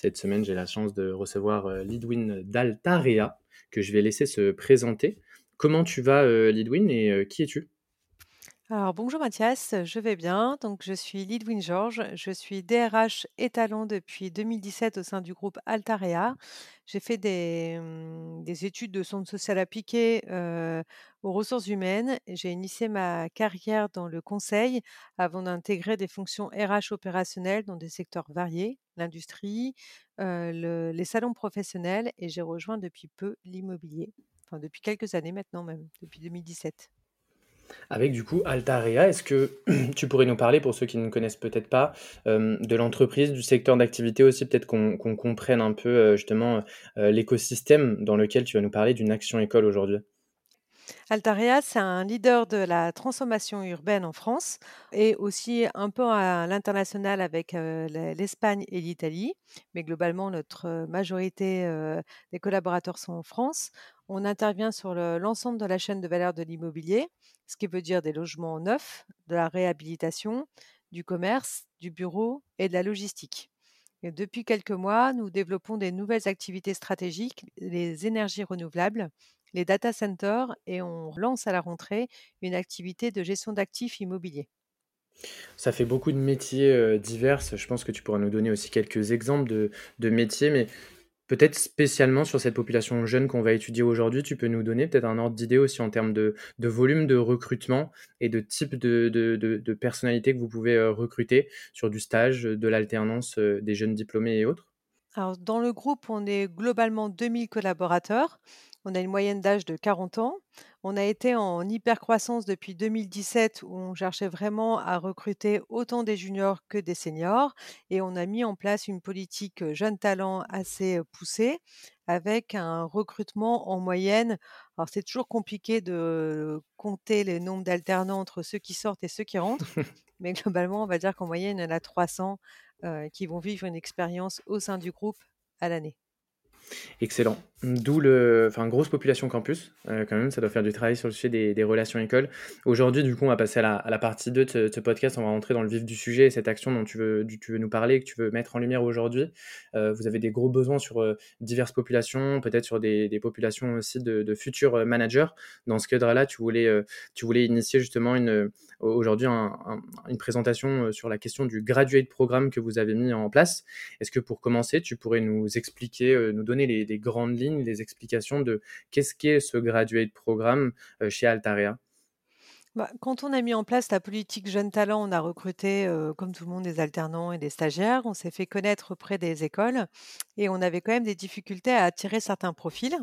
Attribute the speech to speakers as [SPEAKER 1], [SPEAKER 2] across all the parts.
[SPEAKER 1] Cette semaine, j'ai la chance de recevoir euh, Lidwin d'Altarea, que je vais laisser se présenter. Comment tu vas, euh, Lidwin, et euh, qui es-tu?
[SPEAKER 2] Alors bonjour Mathias, je vais bien. Donc je suis Lidwin Georges, je suis DRH et talent depuis 2017 au sein du groupe Altarea. J'ai fait des, des études de centre social appliqué euh, aux ressources humaines. J'ai initié ma carrière dans le conseil avant d'intégrer des fonctions RH opérationnelles dans des secteurs variés, l'industrie, le- les salons professionnels et j'ai rejoint depuis peu l'immobilier. Enfin, depuis quelques années maintenant même, depuis 2017.
[SPEAKER 1] Avec du coup Altarea, est-ce que tu pourrais nous parler, pour ceux qui ne connaissent peut-être pas, de l'entreprise, du secteur d'activité aussi, peut-être qu'on comprenne un peu justement l'écosystème dans lequel tu vas nous parler d'une action école aujourd'hui?
[SPEAKER 2] Altaria, c'est un leader de la transformation urbaine en France et aussi un peu à l'international avec euh, l'Espagne et l'Italie. Mais globalement, notre euh, majorité euh, des collaborateurs sont en France. On intervient sur le- l'ensemble de la chaîne de valeur de l'immobilier, ce qui veut dire des logements neufs, de la réhabilitation, du commerce, du bureau et de la logistique. Depuis quelques mois, nous développons des nouvelles activités stratégiques, les énergies renouvelables, les data centers, et on lance à la rentrée une activité de gestion d'actifs immobiliers.
[SPEAKER 1] Ça fait beaucoup de métiers euh, divers. Je pense que tu pourras nous donner aussi quelques exemples de, de métiers, mais peut-être spécialement sur cette population jeune qu'on va étudier aujourd'hui, tu peux nous donner peut-être un ordre d'idée aussi en termes de, de volume de recrutement et de type de, de, de, de personnalité que vous pouvez euh, recruter sur du stage, de l'alternance, euh, des jeunes diplômés et autres?
[SPEAKER 2] Alors, dans le groupe, on est globalement 2000 collaborateurs. On a une moyenne d'âge de 40 ans. On a été en hyper-croissance depuis 2017 où on cherchait vraiment à recruter autant des juniors que des seniors. Et on a mis en place une politique euh, jeune talent assez euh, poussée avec un recrutement en moyenne. Alors, c'est toujours compliqué de compter les nombres d'alternants entre ceux qui sortent et ceux qui rentrent. Mais globalement, on va dire qu'en moyenne, il y en a 300 euh, qui vont vivre une expérience au sein du groupe à l'année.
[SPEAKER 1] Excellent. D'où le, enfin, grosse population campus, euh, quand même, ça doit faire du travail sur le sujet des, relations écoles. Aujourd'hui, du coup, on va passer à la, partie 2 de ce, podcast, on va rentrer dans le vif du sujet et cette action dont tu veux, tu veux nous parler, que tu veux mettre en lumière aujourd'hui. Euh, vous avez des gros besoins sur euh, diverses populations, peut-être sur des, populations aussi de, futurs managers. Dans ce cadre-là, tu voulais, tu voulais initier justement une, aujourd'hui un- un- une présentation sur la question du graduate programme que vous avez mis en place. Est-ce que pour commencer, tu pourrais nous expliquer, nous donner les, les grandes lignes, les explications de qu'est-ce qu'est ce graduate programme euh, chez Altarea?
[SPEAKER 2] Bah, quand on a mis en place la politique Jeunes Talents, on a recruté, euh, comme tout le monde, des alternants et des stagiaires. On s'est fait connaître auprès des écoles et on avait quand même des difficultés à attirer certains profils.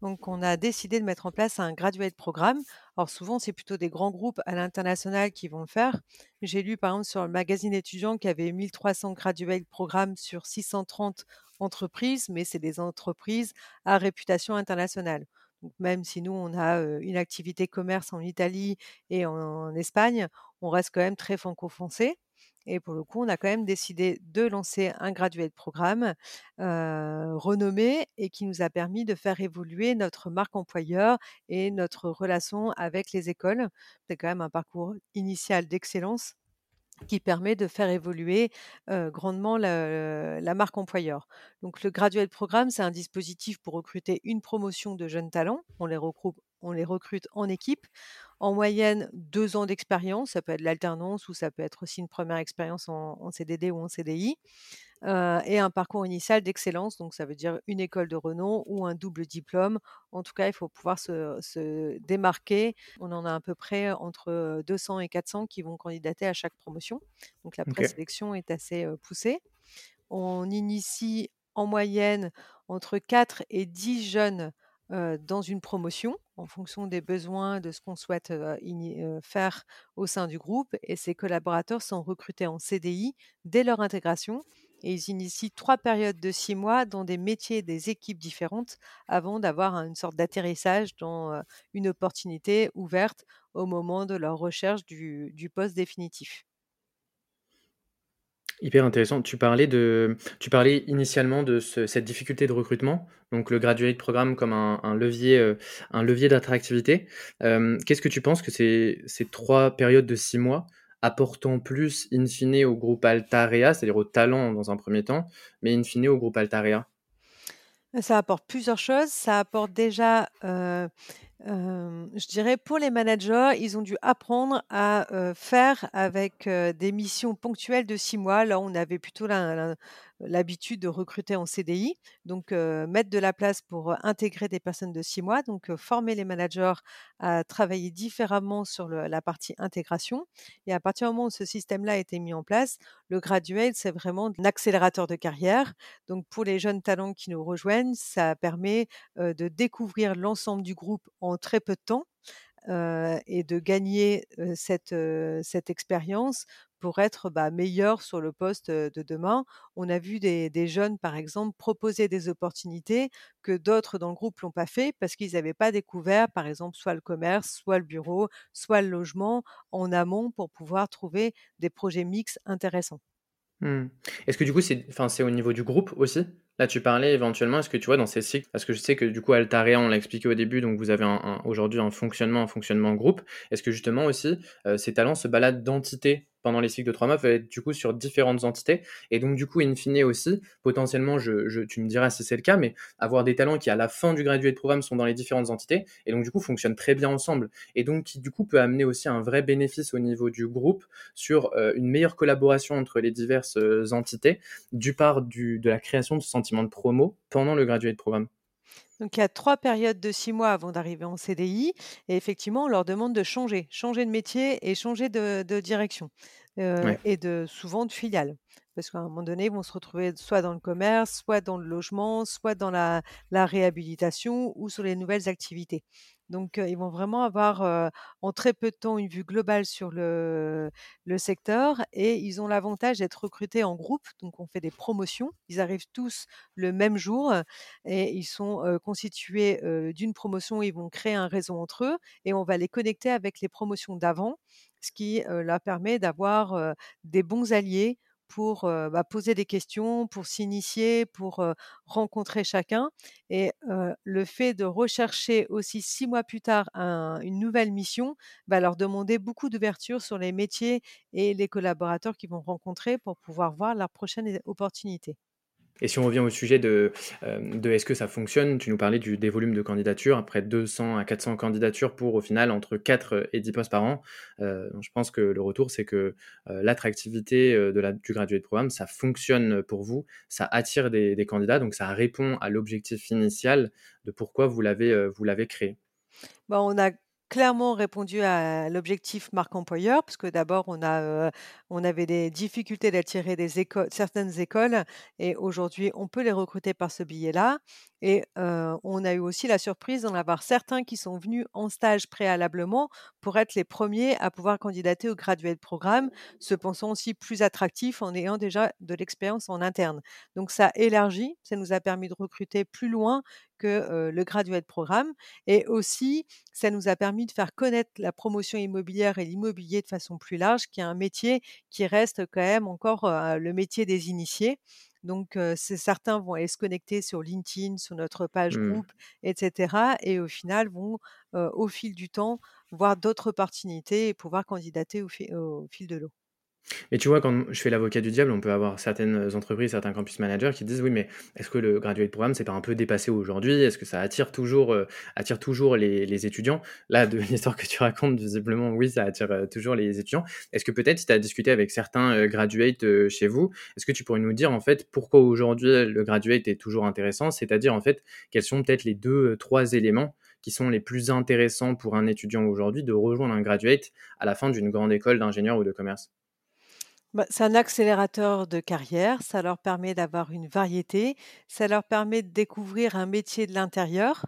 [SPEAKER 2] Donc, on a décidé de mettre en place un graduate programme. Alors, souvent, c'est plutôt des grands groupes à l'international qui vont le faire. J'ai lu, par exemple, sur le magazine étudiant qu'il y avait 1300 graduate programmes sur 630 entreprises, mais c'est des entreprises à réputation internationale. Donc, même si nous, on a une activité commerce en Italie et en, Espagne, on reste quand même très franco-français. Et pour le coup, on a quand même décidé de lancer un graduate programme euh, renommé et qui nous a permis de faire évoluer notre marque employeur et notre relation avec les écoles. C'est quand même un parcours initial d'excellence qui permet de faire évoluer grandement la, marque employeur. Donc le Graduate Programme, c'est un dispositif pour recruter une promotion de jeunes talents. On les recrute en équipe. En moyenne, deux ans d'expérience. Ça peut être l'alternance ou ça peut être aussi une première expérience en, en CDD ou en CDI. Euh, et un parcours initial d'excellence, donc ça veut dire une école de renom ou un double diplôme. En tout cas, il faut pouvoir se, se démarquer. On en a à peu près entre 200 et 400 qui vont candidater à chaque promotion. Donc la présélection est assez euh, poussée. On initie en moyenne entre 4 et 10 jeunes dans une promotion en fonction des besoins de ce qu'on souhaite faire au sein du groupe. Et ces collaborateurs sont recrutés en CDI dès leur intégration. Et ils initient trois périodes de six mois dans des métiers, des équipes différentes, avant d'avoir une sorte d'atterrissage dans une opportunité ouverte au moment de leur recherche du poste définitif.
[SPEAKER 1] Hyper intéressant. Tu parlais de tu parlais initialement de cette difficulté de recrutement, donc le graduate programme comme un levier, euh, un levier d'attractivité. Euh, qu'est-ce que tu penses que ces ces 3 périodes de 6 mois apportent en plus in fine au groupe Altarea, c'est-à-dire au talent dans un premier temps, mais in fine au groupe Altarea?
[SPEAKER 2] Ça apporte plusieurs choses. Ça apporte déjà, euh, je dirais pour les managers, ils ont dû apprendre à, faire avec, des missions ponctuelles de six mois. Là, on avait plutôt l'habitude de recruter en CDI, donc mettre de la place pour, intégrer des personnes de six mois, donc former les managers à travailler différemment sur la partie intégration et à partir du moment où ce système-là a été mis en place, le graduate, c'est vraiment un accélérateur de carrière. Donc pour les jeunes talents qui nous rejoignent, ça permet, de découvrir l'ensemble du groupe en très peu de temps, et de gagner, cette, cette expérience pour être, bah, meilleur sur le poste, de demain. On a vu des jeunes, par exemple, proposer des opportunités que d'autres dans le groupe l'ont pas fait parce qu'ils n'avaient pas découvert, par exemple, soit le commerce, soit le bureau, soit le logement en amont pour pouvoir trouver des projets mixtes intéressants.
[SPEAKER 1] Mmh. Est-ce que du coup, c'est au niveau du groupe aussi? Là, tu parlais éventuellement, est-ce que tu vois dans ces cycles, parce que je sais que du coup, Altarea, on l'a expliqué au début, donc vous avez aujourd'hui un fonctionnement, un fonctionnement groupe. Est-ce que justement aussi, euh, ces talents se baladent d'entité pendant les cycles de trois mois peuvent être du coup sur différentes entités. Et donc, du coup, in fine aussi, potentiellement, je, tu me diras si c'est le cas, mais avoir des talents qui, à la fin du gradué de programme, sont dans les différentes entités et donc, du coup, fonctionnent très bien ensemble. Et donc, qui, du coup, peut amener aussi un vrai bénéfice au niveau du groupe sur euh, une meilleure collaboration entre les diverses euh, entités, du part du, de la création de ce sentiment de promo pendant le gradué de programme.
[SPEAKER 2] Donc, il y a trois périodes de six mois avant d'arriver en CDI et effectivement, on leur demande de changer, changer de métier et changer de direction, et de souvent de filiale. Parce qu'à un moment donné, ils vont se retrouver soit dans le commerce, soit dans le logement, soit dans la réhabilitation ou sur les nouvelles activités. Donc, ils vont vraiment avoir, en très peu de temps une vue globale sur le secteur et ils ont l'avantage d'être recrutés en groupe. Donc on fait des promotions. Ils arrivent tous le même jour et ils sont, constitués, d'une promotion. Ils vont créer un réseau entre eux et on va les connecter avec les promotions d'avant, ce qui, leur permet d'avoir, des bons alliés pour bah, poser des questions, pour s'initier, pour rencontrer chacun. Et le fait de rechercher aussi six mois plus tard une nouvelle mission va leur demander beaucoup d'ouverture sur les métiers et les collaborateurs qu'ils vont rencontrer pour pouvoir voir leur prochaine opportunité.
[SPEAKER 1] Et si on revient au sujet de, euh, de est-ce que ça fonctionne, tu nous parlais du, des volumes de candidatures, après 200 à 400 candidatures pour au final entre 4 et 10 postes par an. Euh, je pense que le retour, c'est que euh, l'attractivité du gradué de programme, ça fonctionne pour vous, ça attire des, des candidats, donc ça répond à l'objectif initial de pourquoi vous l'avez vous l'avez créé.
[SPEAKER 2] Bon, on a clairement répondu à l'objectif marque employeur, parce que d'abord on a, on avait des difficultés d'attirer des certaines écoles et aujourd'hui on peut les recruter par ce biais-là et on a eu aussi la surprise d'en avoir certains qui sont venus en stage préalablement pour être les premiers à pouvoir candidater au graduate programme, se pensant aussi plus attractifs en ayant déjà de l'expérience en interne. Donc ça élargit, ça nous a permis de recruter plus loin que, le graduate programme et aussi ça nous a permis de faire connaître la promotion immobilière et l'immobilier de façon plus large, qui est un métier qui reste quand même encore, le métier des initiés. Donc, certains vont aller se connecter sur LinkedIn, sur notre page
[SPEAKER 1] Mmh.
[SPEAKER 2] groupe, etc. Et au final, vont, au fil du temps, voir d'autres opportunités et pouvoir candidater au fil de l'eau.
[SPEAKER 1] Mais tu vois, quand je fais l'avocat du diable, on peut avoir certaines entreprises, certains campus managers qui disent oui, mais est-ce que le graduate programme c'est pas un peu dépassé aujourd'hui? Est-ce que ça attire toujours, euh, les, étudiants? Là, de l'histoire que tu racontes, visiblement, oui, ça attire euh, toujours les étudiants. Est-ce que peut-être, si tu as discuté avec certains euh, graduates chez vous, est-ce que tu pourrais nous dire en fait pourquoi aujourd'hui le graduate est toujours intéressant? C'est-à-dire en fait, quels sont peut-être les deux, trois éléments qui sont les plus intéressants pour un étudiant aujourd'hui de rejoindre un graduate à la fin d'une grande école d'ingénieur ou de commerce?
[SPEAKER 2] Bah, c'est un accélérateur de carrière, ça leur permet d'avoir une variété, ça leur permet de découvrir un métier de l'intérieur,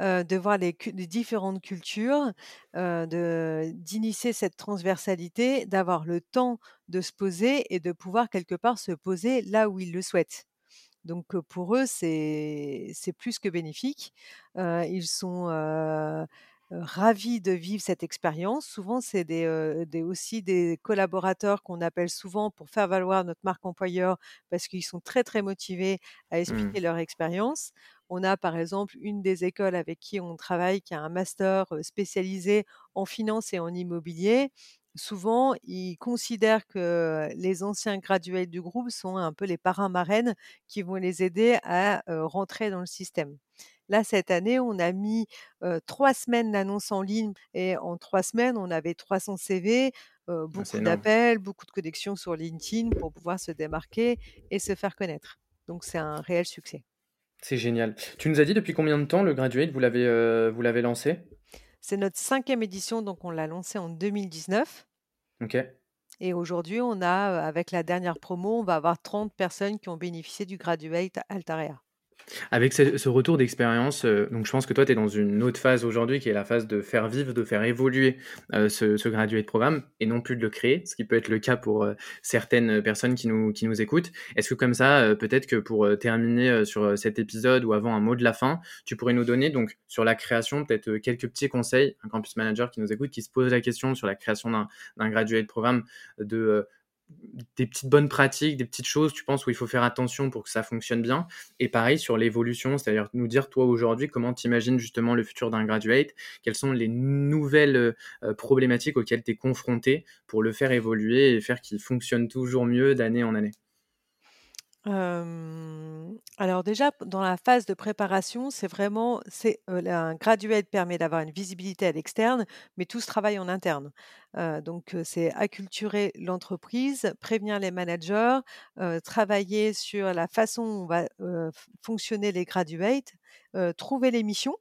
[SPEAKER 2] de voir les différentes cultures, d'initier cette transversalité, d'avoir le temps de se poser et de pouvoir quelque part se poser là où ils le souhaitent. Donc pour eux, c'est c'est plus que bénéfique. Ils sont, ravis de vivre cette expérience. Souvent, c'est des, des aussi des collaborateurs qu'on appelle souvent pour faire valoir notre marque employeur parce qu'ils sont très, très motivés à expliquer
[SPEAKER 1] Mmh.
[SPEAKER 2] leur expérience. On a par exemple une des écoles avec qui on travaille qui a un master, heu, spécialisé en finance et en immobilier. Souvent, ils considèrent que les anciens graduates du groupe sont un peu les parrains marraines qui vont les aider à, rentrer dans le système. Là, cette année, on a mis, 3 semaines d'annonce en ligne et en 3 semaines, on avait 300 CV,
[SPEAKER 1] Ah,
[SPEAKER 2] beaucoup d'appels, beaucoup de connexions sur LinkedIn pour pouvoir se démarquer et se faire connaître. Donc c'est un réel succès.
[SPEAKER 1] C'est génial. Tu nous as dit depuis combien de temps le Graduate, vous l'avez, vous l'avez lancé?
[SPEAKER 2] C'est notre cinquième édition, donc on l'a lancé en 2019
[SPEAKER 1] OK.
[SPEAKER 2] et aujourd'hui, on a, avec la dernière promo, on va avoir 30 personnes qui ont bénéficié du Graduate Altarea.
[SPEAKER 1] Avec ce retour d'expérience, heu, donc je pense que toi, tu es dans une autre phase aujourd'hui qui est la phase de faire vivre, de faire évoluer, heu, ce ce graduate programme et non plus de le créer, ce qui peut être le cas pour, heu, certaines personnes qui nous qui nous écoutent. Est-ce que comme ça, peut-être que pour, terminer, sur, cet épisode ou avant un mot de la fin, tu pourrais nous donner donc sur la création peut-être, quelques petits conseils, un campus manager qui nous écoute, qui se pose la question sur la création d'un d'un graduate programme de, des petites bonnes pratiques, des petites choses, tu penses, où il faut faire attention pour que ça fonctionne bien? Et pareil sur l'évolution, c'est-à-dire nous dire, toi, aujourd'hui, comment tu imagines justement le futur d'un graduate? Quelles sont les nouvelles, heu, problématiques auxquelles tu es confronté pour le faire évoluer et faire qu'il fonctionne toujours mieux d'année en année?
[SPEAKER 2] Alors déjà, dans la phase de préparation, c'est vraiment c'est, un graduate permet d'avoir une visibilité à l'externe, mais tout se travaille en interne. Donc c'est acculturer l'entreprise, prévenir les managers, travailler sur la façon où on va, fonctionner les graduates, trouver les missions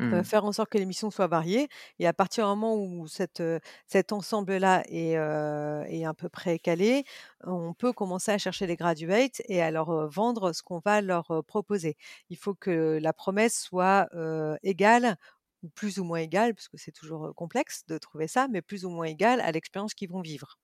[SPEAKER 1] Mmh.
[SPEAKER 2] faire en sorte que les missions soient variées et à partir du moment où cet, heu, cet ensemble-là est, heu, est à peu près calé, on peut commencer à chercher les graduates et à leur, vendre ce qu'on va leur, proposer. Il faut que la promesse soit, égale ou plus ou moins égale, parce que c'est toujours, complexe de trouver ça, mais plus ou moins égale à l'expérience qu'ils vont vivre.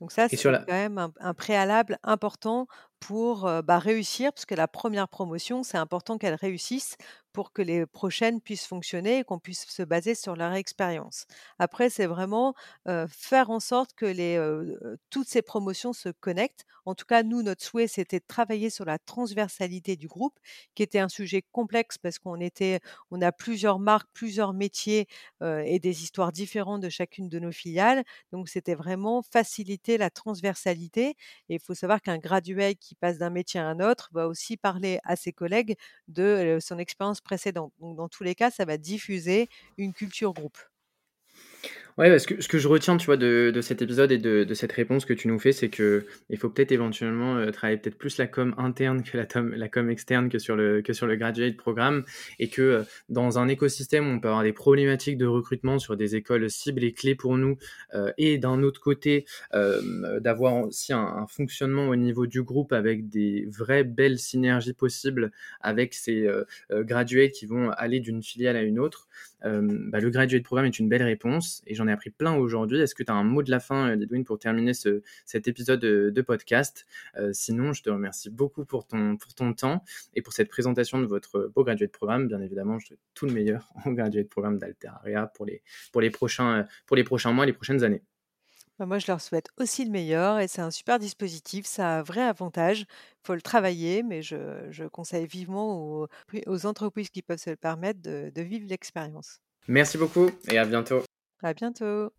[SPEAKER 2] Donc ça, c'est
[SPEAKER 1] la
[SPEAKER 2] quand même un un préalable important pour, bah, réussir, parce que la première promotion, c'est important qu'elle réussisse pour que les prochaines puissent fonctionner et qu'on puisse se baser sur leur expérience. Après, c'est vraiment, faire en sorte que les, toutes ces promotions se connectent. En tout cas, nous, notre souhait, c'était de travailler sur la transversalité du groupe, qui était un sujet complexe parce qu'on était on a plusieurs marques, plusieurs métiers, et des histoires différentes de chacune de nos filiales. Donc c'était vraiment faciliter la transversalité et il faut savoir qu'un gradué qui passe d'un métier à un autre va aussi parler à ses collègues de, son expérience précédente. Donc dans tous les cas, ça va diffuser une culture groupe.
[SPEAKER 1] Ouais, bah, ce que ce que je retiens, tu vois, de de cet épisode et de de cette réponse que tu nous fais, c'est que il faut peut-être éventuellement, heu, travailler peut-être plus la com interne que la com externe que sur le que sur le graduate programme et que, heu, dans un écosystème on peut avoir des problématiques de recrutement sur des écoles cibles et clés pour nous, heu et d'un autre côté, d'avoir aussi un fonctionnement au niveau du groupe avec des vraies belles synergies possibles avec ces, graduates qui vont aller d'une filiale à une autre. Bah, le graduate programme est une belle réponse et j'en ai appris plein aujourd'hui. Est-ce que tu as un mot de la fin, heu, Didwin, pour terminer ce cet épisode, de de podcast? Heu, sinon, je te remercie beaucoup pour ton pour ton temps et pour cette présentation de votre beau graduate programme. Bien évidemment, je te souhaite tout le meilleur au graduate programme d'Alteraria pour les pour les prochains, pour les prochains mois, les prochaines années.
[SPEAKER 2] Bah, moi, je leur souhaite aussi le meilleur et c'est un super dispositif, ça a un vrai avantage. Il Faut le travailler, mais je je conseille vivement aux aux entreprises qui peuvent se le permettre de de vivre l'expérience.
[SPEAKER 1] Merci beaucoup et à bientôt.
[SPEAKER 2] À bientôt.